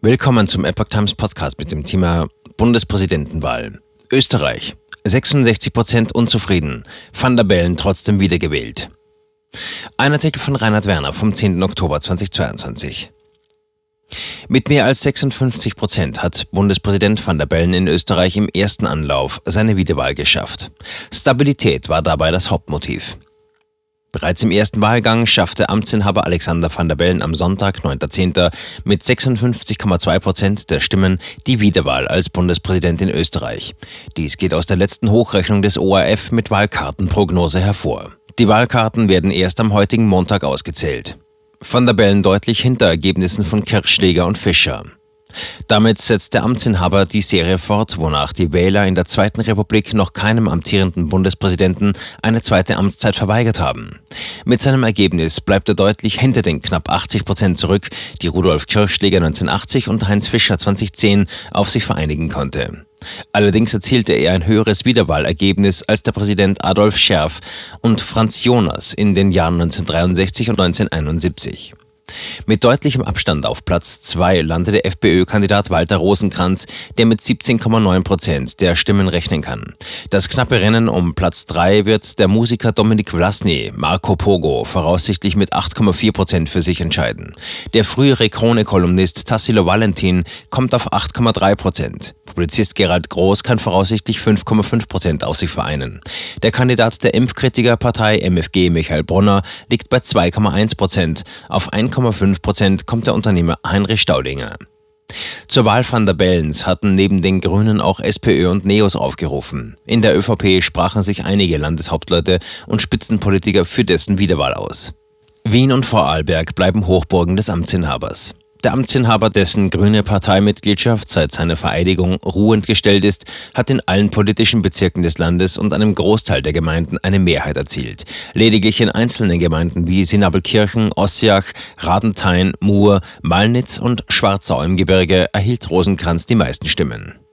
Willkommen zum Epoch Times Podcast mit dem Thema Bundespräsidentenwahl. Österreich. 66 Prozent unzufrieden. Van der Bellen trotzdem wiedergewählt. Ein Artikel von Reinhard Werner vom 10. Oktober 2022. Mit mehr als 56 Prozent hat Bundespräsident van der Bellen in Österreich im ersten Anlauf seine Wiederwahl geschafft. Stabilität war dabei das Hauptmotiv. Bereits im ersten Wahlgang schaffte Amtsinhaber Alexander van der Bellen am Sonntag, 9.10., mit 56,2 Prozent der Stimmen die Wiederwahl als Bundespräsident in Österreich. Dies geht aus der letzten Hochrechnung des ORF mit Wahlkartenprognose hervor. Die Wahlkarten werden erst am heutigen Montag ausgezählt. Van der Bellen deutlich hinter Ergebnissen von Kirchsteger und Fischer. Damit setzt der Amtsinhaber die Serie fort, wonach die Wähler in der Zweiten Republik noch keinem amtierenden Bundespräsidenten eine zweite Amtszeit verweigert haben. Mit seinem Ergebnis bleibt er deutlich hinter den knapp 80 Prozent zurück, die Rudolf Kirchschläger 1980 und Heinz Fischer 2010 auf sich vereinigen konnte. Allerdings erzielte er ein höheres Wiederwahlergebnis als der Präsident Adolf Scherf und Franz Jonas in den Jahren 1963 und 1971. Mit deutlichem Abstand auf Platz 2 landete der FPÖ-Kandidat Walter Rosenkranz, der mit 17,9 Prozent der Stimmen rechnen kann. Das knappe Rennen um Platz 3 wird der Musiker Dominik Vlasny, Marco Pogo, voraussichtlich mit 8,4 Prozent für sich entscheiden. Der frühere Krone-Kolumnist Tassilo Valentin kommt auf 8,3 Prozent. Publizist Gerald Groß kann voraussichtlich 5,5 Prozent auf sich vereinen. Der Kandidat der Impfkritikerpartei MFG Michael Brunner liegt bei 2,1 Prozent. Auf 1,5 Prozent kommt der Unternehmer Heinrich Staudinger. Zur Wahl van der Bellens hatten neben den Grünen auch SPÖ und Neos aufgerufen. In der ÖVP sprachen sich einige Landeshauptleute und Spitzenpolitiker für dessen Wiederwahl aus. Wien und Vorarlberg bleiben Hochburgen des Amtsinhabers. Der Amtsinhaber, dessen grüne Parteimitgliedschaft seit seiner Vereidigung ruhend gestellt ist, hat in allen politischen Bezirken des Landes und einem Großteil der Gemeinden eine Mehrheit erzielt. Lediglich in einzelnen Gemeinden wie Sinabelkirchen, Ossiach, Radenthein, Mur, Malnitz und Schwarzau im Gebirge erhielt Rosenkranz die meisten Stimmen.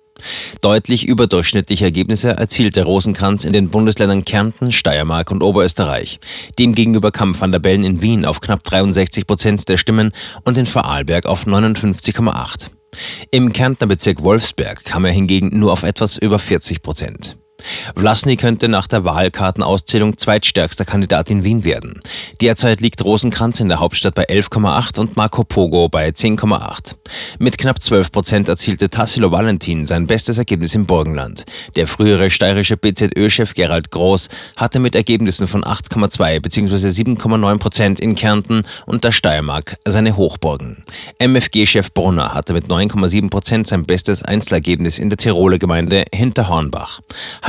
Deutlich überdurchschnittliche Ergebnisse erzielte Rosenkranz in den Bundesländern Kärnten, Steiermark und Oberösterreich. Demgegenüber kam Van der Bellen in Wien auf knapp 63 Prozent der Stimmen und in Vorarlberg auf 59,8. Im Kärntner Bezirk Wolfsberg kam er hingegen nur auf etwas über 40 Prozent. Vlasny könnte nach der Wahlkartenauszählung zweitstärkster Kandidat in Wien werden. Derzeit liegt Rosenkranz in der Hauptstadt bei 11,8 und Marco Pogo bei 10,8. Mit knapp 12 Prozent erzielte Tassilo Valentin sein bestes Ergebnis im Burgenland. Der frühere steirische BZÖ-Chef Gerald Groß hatte mit Ergebnissen von 8,2 bzw. 7,9 Prozent in Kärnten und der Steiermark seine Hochburgen. MFG-Chef Brunner hatte mit 9,7 Prozent sein bestes Einzelergebnis in der Tiroler Gemeinde Hinterhornbach.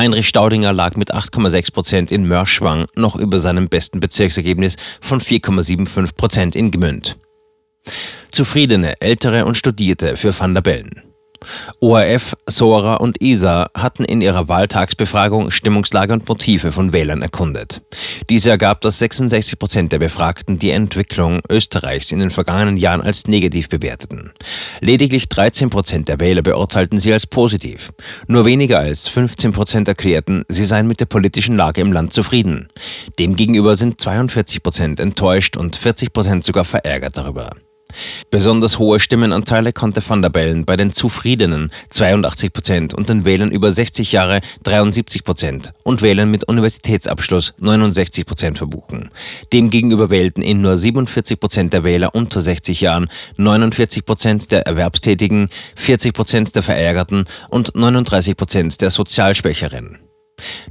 Heinrich Staudinger lag mit 8,6 Prozent in Mörschwang noch über seinem besten Bezirksergebnis von 4,75 Prozent in Gmünd. Zufriedene Ältere und Studierte für Van der Bellen. ORF, Sora und ISA hatten in ihrer Wahltagsbefragung Stimmungslage und Motive von Wählern erkundet. Diese ergab, dass 66 Prozent der Befragten die Entwicklung Österreichs in den vergangenen Jahren als negativ bewerteten. Lediglich 13 Prozent der Wähler beurteilten sie als positiv. Nur weniger als 15 Prozent erklärten, sie seien mit der politischen Lage im Land zufrieden. Demgegenüber sind 42 Prozent enttäuscht und 40 Prozent sogar verärgert darüber. Besonders hohe Stimmenanteile konnte Van der Bellen bei den Zufriedenen 82 Prozent und den Wählern über 60 Jahre 73 Prozent und Wählern mit Universitätsabschluss 69 Prozent verbuchen. Demgegenüber wählten ihn nur 47 Prozent der Wähler unter 60 Jahren, 49 Prozent der Erwerbstätigen, 40 Prozent der Verärgerten und 39 Prozent der Sozialschwächeren.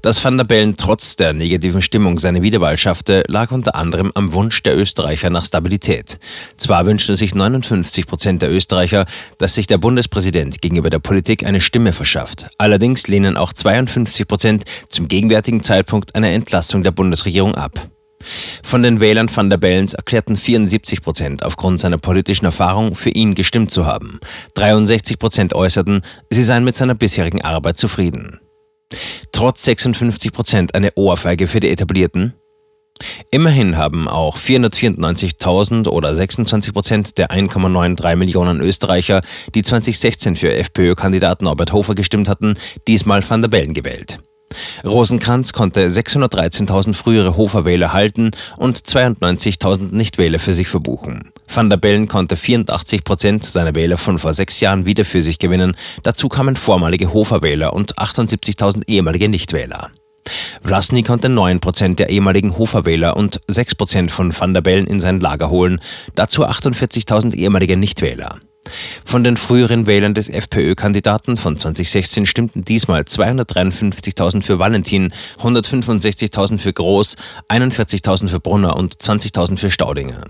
Dass Van der Bellen trotz der negativen Stimmung seine Wiederwahl schaffte, lag unter anderem am Wunsch der Österreicher nach Stabilität. Zwar wünschten sich 59 Prozent der Österreicher, dass sich der Bundespräsident gegenüber der Politik eine Stimme verschafft. Allerdings lehnen auch 52 Prozent zum gegenwärtigen Zeitpunkt eine Entlassung der Bundesregierung ab. Von den Wählern van der Bellens erklärten 74 Prozent aufgrund seiner politischen Erfahrung für ihn gestimmt zu haben. 63 Prozent äußerten, sie seien mit seiner bisherigen Arbeit zufrieden. Trotz 56 Prozent eine Ohrfeige für die Etablierten? Immerhin haben auch 494.000 oder 26 Prozent der 1,93 Millionen Österreicher, die 2016 für FPÖ-Kandidaten Norbert Hofer gestimmt hatten, diesmal Van der Bellen gewählt. Rosenkranz konnte 613.000 frühere Hofer-Wähler halten und 92.000 Nichtwähler für sich verbuchen. Van der Bellen konnte 84 Prozent seiner Wähler von vor sechs Jahren wieder für sich gewinnen. Dazu kamen vormalige Hofer-Wähler und 78.000 ehemalige Nichtwähler. Vlasny konnte 9% der ehemaligen Hofer-Wähler und 6% von Van der Bellen in sein Lager holen, dazu 48.000 ehemalige Nichtwähler. Von den früheren Wählern des FPÖ-Kandidaten von 2016 stimmten diesmal 253.000 für Valentin, 165.000 für Groß, 41.000 für Brunner und 20.000 für Staudinger.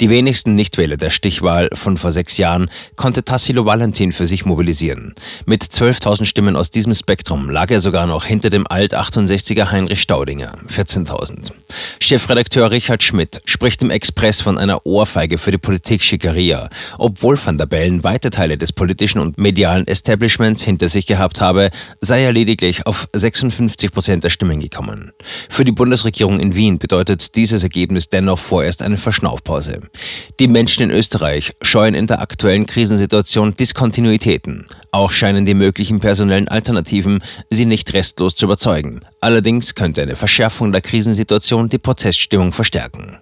Die wenigsten Nichtwähler der Stichwahl von vor sechs Jahren konnte Tassilo Valentin für sich mobilisieren. Mit 12.000 Stimmen aus diesem Spektrum lag er sogar noch hinter dem Alt-68er Heinrich Staudinger, 14.000. Chefredakteur Richard Schmidt spricht im Express von einer Ohrfeige für die Politik Schickeria, obwohl Van der Bellen weite Teile des politischen und medialen Establishments hinter sich gehabt habe, sei er lediglich auf 56 Prozent der Stimmen gekommen. Für die Bundesregierung in Wien bedeutet dieses Ergebnis dennoch vorerst eine Verschnaufpause. Die Menschen in Österreich scheuen in der aktuellen Krisensituation Diskontinuitäten. Auch scheinen die möglichen personellen Alternativen sie nicht restlos zu überzeugen. Allerdings könnte eine Verschärfung der Krisensituation die Proteststimmung verstärken.